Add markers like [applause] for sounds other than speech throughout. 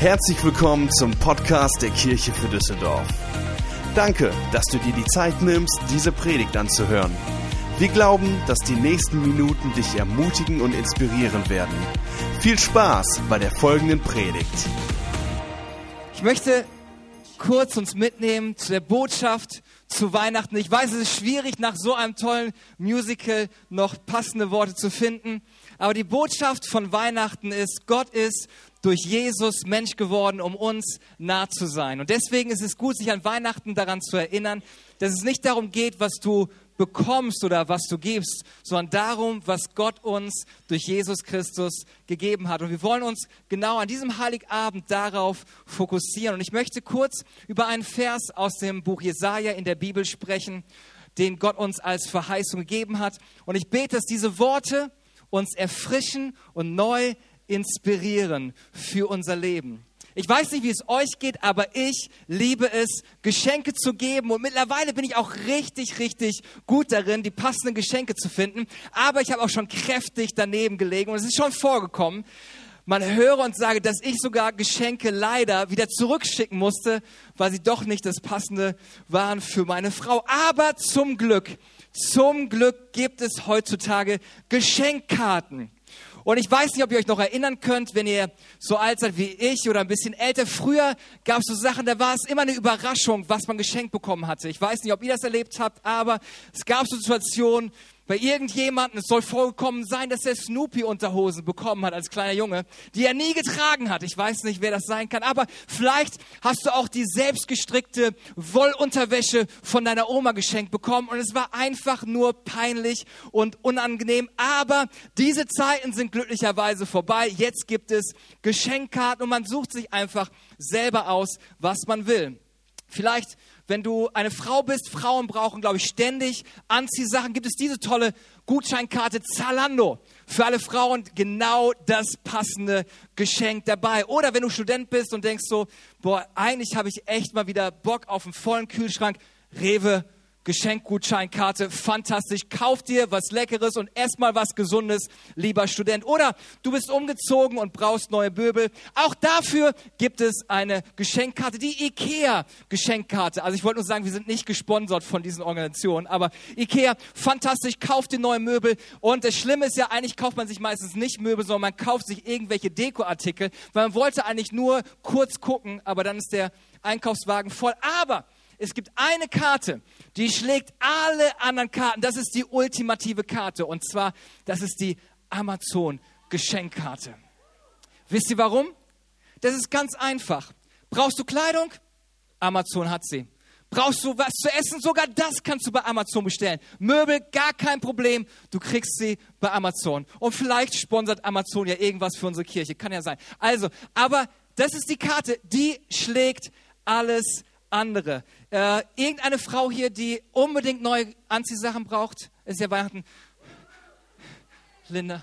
Herzlich willkommen zum Podcast der Kirche für Düsseldorf. Danke, dass du dir die Zeit nimmst, diese Predigt anzuhören. Wir glauben, dass die nächsten Minuten dich ermutigen und inspirieren werden. Viel Spaß bei der folgenden Predigt. Ich möchte kurz uns mitnehmen zu der Botschaft zu Weihnachten. Ich weiß, es ist schwierig, nach so einem tollen Musical noch passende Worte zu finden. Aber die Botschaft von Weihnachten ist, Gott ist durch Jesus Mensch geworden, um uns nah zu sein. Und deswegen ist es gut, sich an Weihnachten daran zu erinnern, dass es nicht darum geht, was du bekommst oder was du gibst, sondern darum, was Gott uns durch Jesus Christus gegeben hat. Und wir wollen uns genau an diesem Heiligabend darauf fokussieren. Und ich möchte kurz über einen Vers aus dem Buch Jesaja in der Bibel sprechen, den Gott uns als Verheißung gegeben hat. Und ich bete, dass diese Worte uns erfrischen und neu inspirieren für unser Leben. Ich weiß nicht, wie es euch geht, aber ich liebe es, Geschenke zu geben. Und mittlerweile bin ich auch richtig, richtig gut darin, die passenden Geschenke zu finden. Aber ich habe auch schon kräftig daneben gelegen und es ist schon vorgekommen. Man höre und sage, dass ich sogar Geschenke leider wieder zurückschicken musste, weil sie doch nicht das Passende waren für meine Frau. Aber zum Glück, zum Glück gibt es heutzutage Geschenkkarten. Und ich weiß nicht, ob ihr euch noch erinnern könnt, wenn ihr so alt seid wie ich oder ein bisschen älter. Früher gab es so Sachen, da war es immer eine Überraschung, was man geschenkt bekommen hatte. Ich weiß nicht, ob ihr das erlebt habt, aber es gab so Situationen, bei irgendjemandem, es soll vorgekommen sein, dass er Snoopy-Unterhosen bekommen hat als kleiner Junge, die er nie getragen hat. Ich weiß nicht, wer das sein kann, aber vielleicht hast du auch die selbstgestrickte Wollunterwäsche von deiner Oma geschenkt bekommen und es war einfach nur peinlich und unangenehm. Aber diese Zeiten sind glücklicherweise vorbei. Jetzt gibt es Geschenkkarten und man sucht sich einfach selber aus, was man will. Vielleicht wenn du eine Frau bist, Frauen brauchen, glaube ich, ständig Anziehsachen, gibt es diese tolle Gutscheinkarte Zalando. Für alle Frauen genau das passende Geschenk dabei. Oder wenn du Student bist und denkst so, boah, eigentlich habe ich echt mal wieder Bock auf einen vollen Kühlschrank. Rewe Geschenkgutscheinkarte, fantastisch. Kauf dir was Leckeres und ess mal was Gesundes, lieber Student. Oder du bist umgezogen und brauchst neue Möbel. Auch dafür gibt es eine Geschenkkarte, die IKEA Geschenkkarte. Also ich wollte nur sagen, wir sind nicht gesponsert von diesen Organisationen, aber IKEA, fantastisch, kauft dir neue Möbel. Und das Schlimme ist ja, eigentlich kauft man sich meistens nicht Möbel, sondern man kauft sich irgendwelche Dekoartikel, weil man wollte eigentlich nur kurz gucken, aber dann ist der Einkaufswagen voll. Aber es gibt eine Karte, die schlägt alle anderen Karten. Das ist die ultimative Karte. Und zwar, das ist die Amazon Geschenkkarte. Wisst ihr warum? Das ist ganz einfach. Brauchst du Kleidung? Amazon hat sie. Brauchst du was zu essen? Sogar das kannst du bei Amazon bestellen. Möbel, gar kein Problem. Du kriegst sie bei Amazon. Und vielleicht sponsert Amazon ja irgendwas für unsere Kirche. Kann ja sein. Also, aber das ist die Karte, die schlägt alles andere. Äh, irgendeine Frau hier, die unbedingt neue Anziehsachen braucht, ist ja Weihnachten. Linda.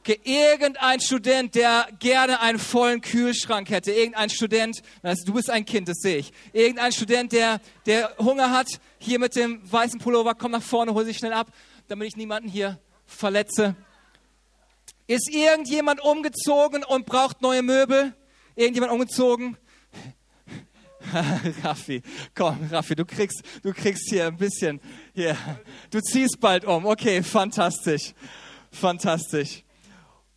Okay, irgendein Student, der gerne einen vollen Kühlschrank hätte. Irgendein Student, also du bist ein Kind, das sehe ich. Irgendein Student, der, der Hunger hat, hier mit dem weißen Pullover, komm nach vorne, hol sich schnell ab, damit ich niemanden hier verletze. Ist irgendjemand umgezogen und braucht neue Möbel? Irgendjemand umgezogen? [laughs] Raffi, komm, Raffi, du kriegst, du kriegst hier ein bisschen, hier, du ziehst bald um. Okay, fantastisch, fantastisch.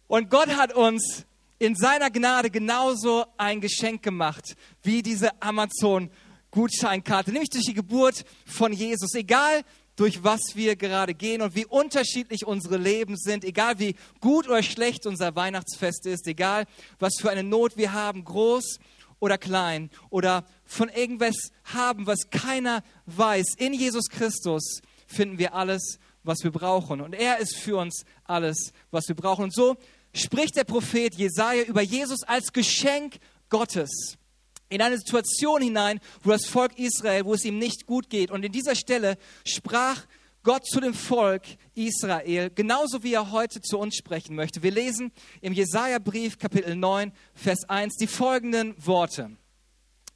Und Gott hat uns in seiner Gnade genauso ein Geschenk gemacht, wie diese Amazon-Gutscheinkarte, nämlich durch die Geburt von Jesus. Egal, durch was wir gerade gehen und wie unterschiedlich unsere Leben sind, egal wie gut oder schlecht unser Weihnachtsfest ist, egal was für eine Not wir haben, groß oder klein oder von irgendwas haben, was keiner weiß. In Jesus Christus finden wir alles, was wir brauchen. Und er ist für uns alles, was wir brauchen. Und so spricht der Prophet Jesaja über Jesus als Geschenk Gottes in eine Situation hinein, wo das Volk Israel, wo es ihm nicht gut geht. Und in dieser Stelle sprach Gott zu dem Volk Israel, genauso wie er heute zu uns sprechen möchte. Wir lesen im Jesaja-Brief, Kapitel 9, Vers 1, die folgenden Worte.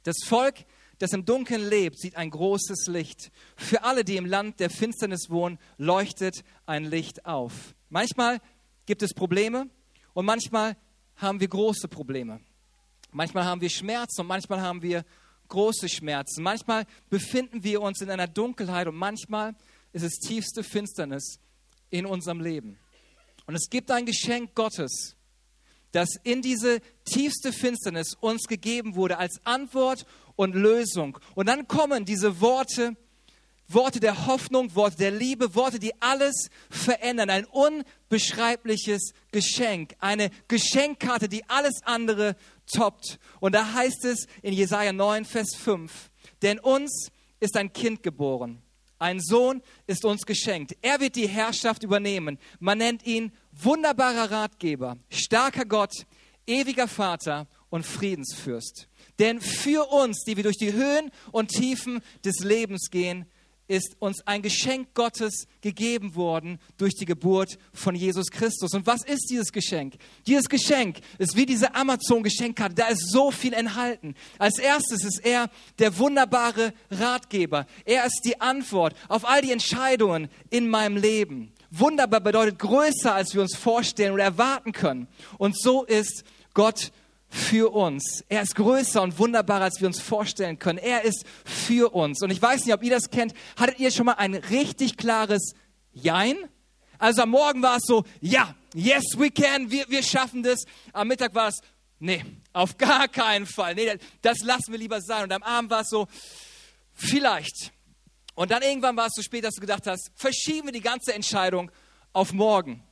Das Volk, das im Dunkeln lebt, sieht ein großes Licht. Für alle, die im Land der Finsternis wohnen, leuchtet ein Licht auf. Manchmal gibt es Probleme und manchmal haben wir große Probleme. Manchmal haben wir Schmerzen und manchmal haben wir große Schmerzen. Manchmal befinden wir uns in einer Dunkelheit und manchmal ist es tiefste Finsternis in unserem Leben. Und es gibt ein Geschenk Gottes, das in diese tiefste Finsternis uns gegeben wurde als Antwort und Lösung. Und dann kommen diese Worte, Worte der Hoffnung, Worte der Liebe, Worte, die alles verändern. Ein unbeschreibliches Geschenk, eine Geschenkkarte, die alles andere toppt. Und da heißt es in Jesaja 9, Vers 5, denn uns ist ein Kind geboren. Ein Sohn ist uns geschenkt. Er wird die Herrschaft übernehmen. Man nennt ihn wunderbarer Ratgeber, starker Gott, ewiger Vater und Friedensfürst. Denn für uns, die wir durch die Höhen und Tiefen des Lebens gehen, ist uns ein Geschenk Gottes gegeben worden durch die Geburt von Jesus Christus. Und was ist dieses Geschenk? Dieses Geschenk ist wie diese Amazon-Geschenkkarte. Da ist so viel enthalten. Als erstes ist er der wunderbare Ratgeber. Er ist die Antwort auf all die Entscheidungen in meinem Leben. Wunderbar bedeutet größer, als wir uns vorstellen oder erwarten können. Und so ist Gott für uns. Er ist größer und wunderbarer, als wir uns vorstellen können. Er ist für uns. Und ich weiß nicht, ob ihr das kennt. Hattet ihr schon mal ein richtig klares Jein? Also am Morgen war es so, ja, yes, we can, wir, wir schaffen das. Am Mittag war es, nee, auf gar keinen Fall. Nee, das lassen wir lieber sein. Und am Abend war es so, vielleicht. Und dann irgendwann war es so spät, dass du gedacht hast, verschieben wir die ganze Entscheidung auf morgen.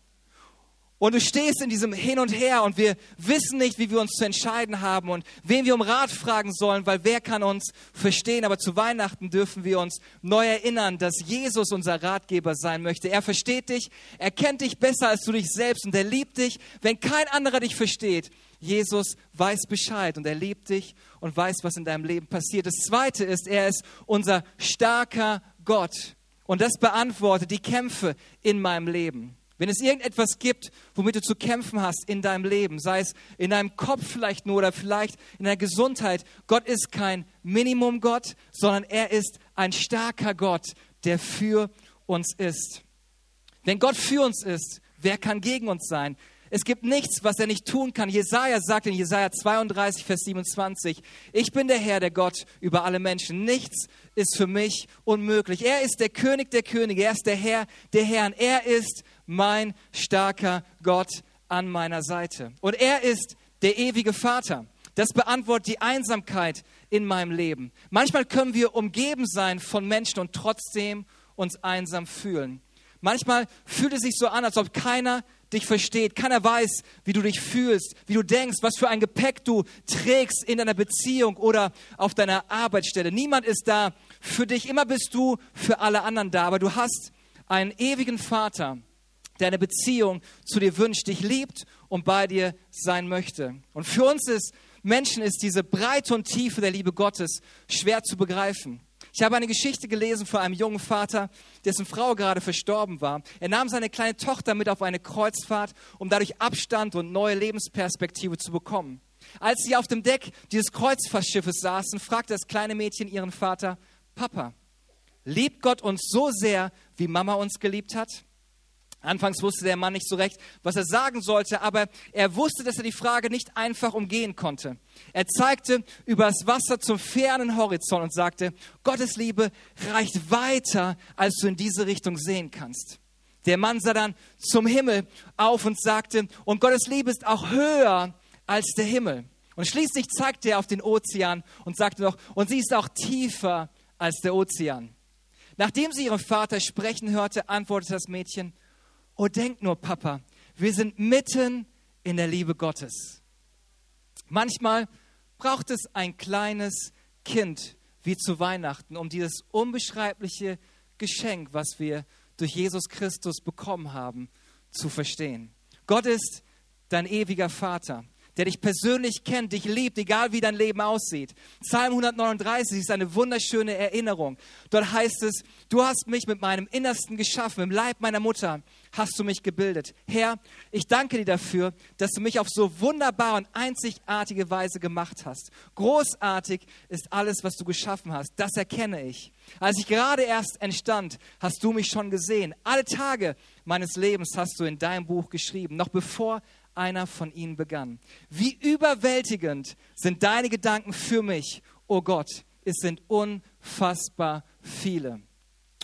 Und du stehst in diesem Hin und Her und wir wissen nicht, wie wir uns zu entscheiden haben und wen wir um Rat fragen sollen, weil wer kann uns verstehen. Aber zu Weihnachten dürfen wir uns neu erinnern, dass Jesus unser Ratgeber sein möchte. Er versteht dich, er kennt dich besser als du dich selbst und er liebt dich, wenn kein anderer dich versteht. Jesus weiß Bescheid und er liebt dich und weiß, was in deinem Leben passiert. Das Zweite ist, er ist unser starker Gott und das beantwortet die Kämpfe in meinem Leben. Wenn es irgendetwas gibt, womit du zu kämpfen hast in deinem Leben, sei es in deinem Kopf vielleicht nur oder vielleicht in deiner Gesundheit, Gott ist kein Minimum-Gott, sondern er ist ein starker Gott, der für uns ist. Wenn Gott für uns ist, wer kann gegen uns sein? Es gibt nichts, was er nicht tun kann. Jesaja sagt in Jesaja 32, Vers 27, ich bin der Herr, der Gott über alle Menschen. Nichts ist für mich unmöglich. Er ist der König der Könige. Er ist der Herr der Herren. Er ist mein starker Gott an meiner Seite. Und er ist der ewige Vater. Das beantwortet die Einsamkeit in meinem Leben. Manchmal können wir umgeben sein von Menschen und trotzdem uns einsam fühlen. Manchmal fühlt es sich so an, als ob keiner dich versteht. Keiner weiß, wie du dich fühlst, wie du denkst, was für ein Gepäck du trägst in deiner Beziehung oder auf deiner Arbeitsstelle. Niemand ist da für dich. Immer bist du für alle anderen da. Aber du hast einen ewigen Vater, der eine Beziehung zu dir wünscht, dich liebt und bei dir sein möchte. Und für uns ist Menschen ist diese Breite und Tiefe der Liebe Gottes schwer zu begreifen. Ich habe eine Geschichte gelesen von einem jungen Vater, dessen Frau gerade verstorben war. Er nahm seine kleine Tochter mit auf eine Kreuzfahrt, um dadurch Abstand und neue Lebensperspektive zu bekommen. Als sie auf dem Deck dieses Kreuzfahrtschiffes saßen, fragte das kleine Mädchen ihren Vater, Papa, liebt Gott uns so sehr, wie Mama uns geliebt hat? Anfangs wusste der Mann nicht so recht, was er sagen sollte, aber er wusste, dass er die Frage nicht einfach umgehen konnte. Er zeigte über das Wasser zum fernen Horizont und sagte, Gottes Liebe reicht weiter, als du in diese Richtung sehen kannst. Der Mann sah dann zum Himmel auf und sagte, und Gottes Liebe ist auch höher als der Himmel. Und schließlich zeigte er auf den Ozean und sagte noch, und sie ist auch tiefer als der Ozean. Nachdem sie ihren Vater sprechen hörte, antwortete das Mädchen, Oh, denk nur, Papa, wir sind mitten in der Liebe Gottes. Manchmal braucht es ein kleines Kind wie zu Weihnachten, um dieses unbeschreibliche Geschenk, was wir durch Jesus Christus bekommen haben, zu verstehen. Gott ist dein ewiger Vater der dich persönlich kennt, dich liebt, egal wie dein Leben aussieht. Psalm 139 ist eine wunderschöne Erinnerung. Dort heißt es, du hast mich mit meinem Innersten geschaffen, im Leib meiner Mutter hast du mich gebildet. Herr, ich danke dir dafür, dass du mich auf so wunderbare und einzigartige Weise gemacht hast. Großartig ist alles, was du geschaffen hast. Das erkenne ich. Als ich gerade erst entstand, hast du mich schon gesehen. Alle Tage meines Lebens hast du in deinem Buch geschrieben. Noch bevor einer von ihnen begann. Wie überwältigend sind deine Gedanken für mich, o oh Gott. Es sind unfassbar viele.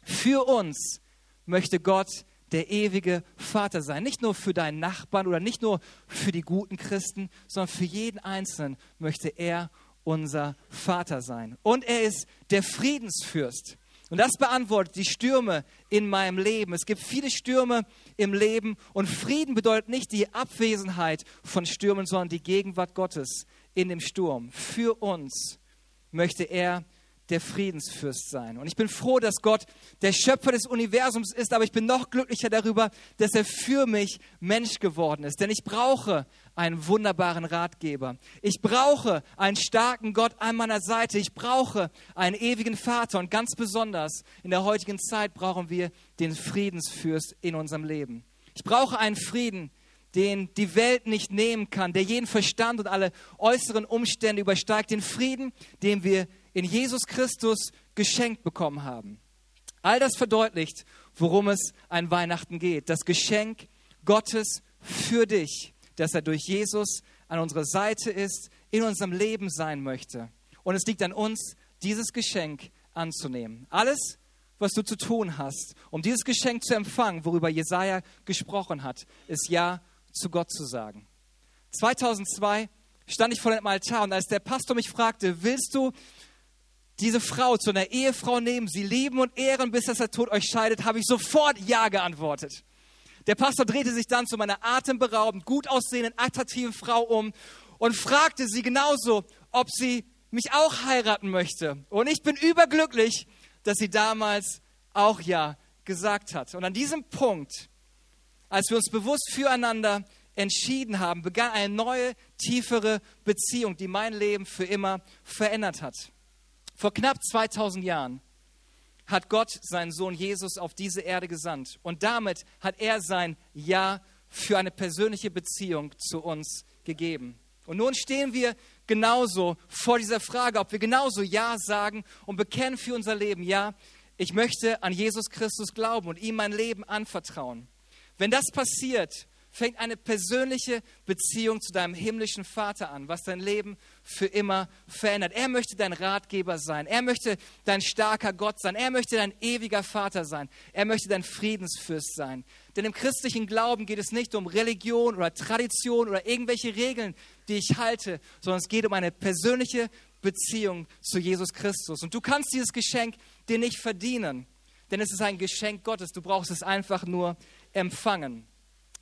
Für uns möchte Gott der ewige Vater sein. Nicht nur für deinen Nachbarn oder nicht nur für die guten Christen, sondern für jeden Einzelnen möchte er unser Vater sein. Und er ist der Friedensfürst. Und das beantwortet die Stürme in meinem Leben. Es gibt viele Stürme im Leben und Frieden bedeutet nicht die Abwesenheit von Stürmen, sondern die Gegenwart Gottes in dem Sturm. Für uns möchte er der Friedensfürst sein. Und ich bin froh, dass Gott der Schöpfer des Universums ist, aber ich bin noch glücklicher darüber, dass er für mich Mensch geworden ist. Denn ich brauche einen wunderbaren Ratgeber. Ich brauche einen starken Gott an meiner Seite. Ich brauche einen ewigen Vater. Und ganz besonders in der heutigen Zeit brauchen wir den Friedensfürst in unserem Leben. Ich brauche einen Frieden, den die Welt nicht nehmen kann, der jeden Verstand und alle äußeren Umstände übersteigt, den Frieden, den wir in Jesus Christus geschenkt bekommen haben. All das verdeutlicht, worum es an Weihnachten geht. Das Geschenk Gottes für dich, dass er durch Jesus an unserer Seite ist, in unserem Leben sein möchte. Und es liegt an uns, dieses Geschenk anzunehmen. Alles, was du zu tun hast, um dieses Geschenk zu empfangen, worüber Jesaja gesprochen hat, ist Ja zu Gott zu sagen. 2002 stand ich vor dem Altar und als der Pastor mich fragte, willst du diese Frau zu einer Ehefrau nehmen, sie lieben und ehren, bis dass der Tod euch scheidet, habe ich sofort Ja geantwortet. Der Pastor drehte sich dann zu meiner atemberaubend, gut aussehenden, attraktiven Frau um und fragte sie genauso, ob sie mich auch heiraten möchte. Und ich bin überglücklich, dass sie damals auch Ja gesagt hat. Und an diesem Punkt, als wir uns bewusst füreinander entschieden haben, begann eine neue, tiefere Beziehung, die mein Leben für immer verändert hat. Vor knapp 2000 Jahren hat Gott seinen Sohn Jesus auf diese Erde gesandt und damit hat er sein Ja für eine persönliche Beziehung zu uns gegeben. Und nun stehen wir genauso vor dieser Frage, ob wir genauso Ja sagen und bekennen für unser Leben, ja, ich möchte an Jesus Christus glauben und ihm mein Leben anvertrauen. Wenn das passiert, fängt eine persönliche Beziehung zu deinem himmlischen Vater an, was dein Leben für immer verändert. Er möchte dein Ratgeber sein. Er möchte dein starker Gott sein. Er möchte dein ewiger Vater sein. Er möchte dein Friedensfürst sein. Denn im christlichen Glauben geht es nicht um Religion oder Tradition oder irgendwelche Regeln, die ich halte, sondern es geht um eine persönliche Beziehung zu Jesus Christus. Und du kannst dieses Geschenk dir nicht verdienen, denn es ist ein Geschenk Gottes. Du brauchst es einfach nur empfangen.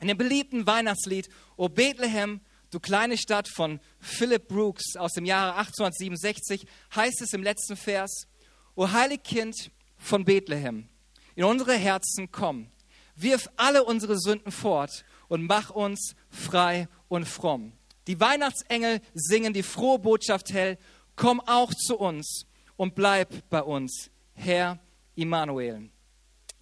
In dem beliebten Weihnachtslied O Bethlehem, du kleine Stadt von Philip Brooks aus dem Jahre 1867 heißt es im letzten Vers, O Heiligkind von Bethlehem, in unsere Herzen komm, wirf alle unsere Sünden fort und mach uns frei und fromm. Die Weihnachtsengel singen die frohe Botschaft hell, komm auch zu uns und bleib bei uns, Herr Immanuel.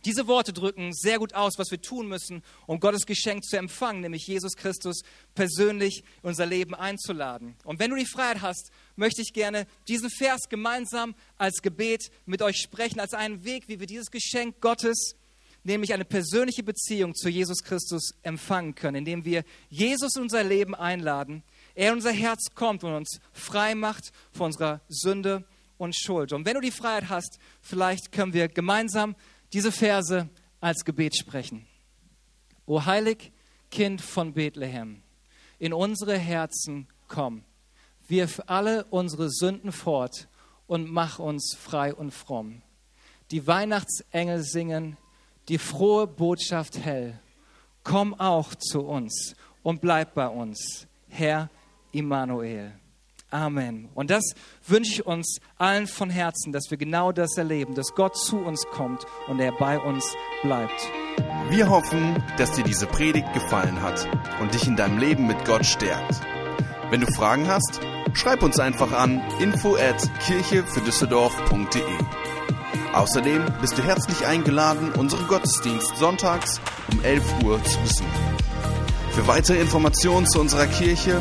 Diese Worte drücken sehr gut aus, was wir tun müssen, um Gottes Geschenk zu empfangen, nämlich Jesus Christus persönlich in unser Leben einzuladen. Und wenn du die Freiheit hast, möchte ich gerne diesen Vers gemeinsam als Gebet mit euch sprechen, als einen Weg, wie wir dieses Geschenk Gottes, nämlich eine persönliche Beziehung zu Jesus Christus empfangen können, indem wir Jesus in unser Leben einladen, er in unser Herz kommt und uns frei macht von unserer Sünde und Schuld. Und wenn du die Freiheit hast, vielleicht können wir gemeinsam diese Verse als Gebet sprechen. O heilig Kind von Bethlehem, in unsere Herzen komm, wirf alle unsere Sünden fort und mach uns frei und fromm. Die Weihnachtsengel singen die frohe Botschaft hell. Komm auch zu uns und bleib bei uns, Herr Immanuel. Amen. Und das wünsche ich uns allen von Herzen, dass wir genau das erleben, dass Gott zu uns kommt und er bei uns bleibt. Wir hoffen, dass dir diese Predigt gefallen hat und dich in deinem Leben mit Gott stärkt. Wenn du Fragen hast, schreib uns einfach an info at kirche für Düsseldorf.de. Außerdem bist du herzlich eingeladen, unseren Gottesdienst sonntags um 11 Uhr zu besuchen. Für weitere Informationen zu unserer Kirche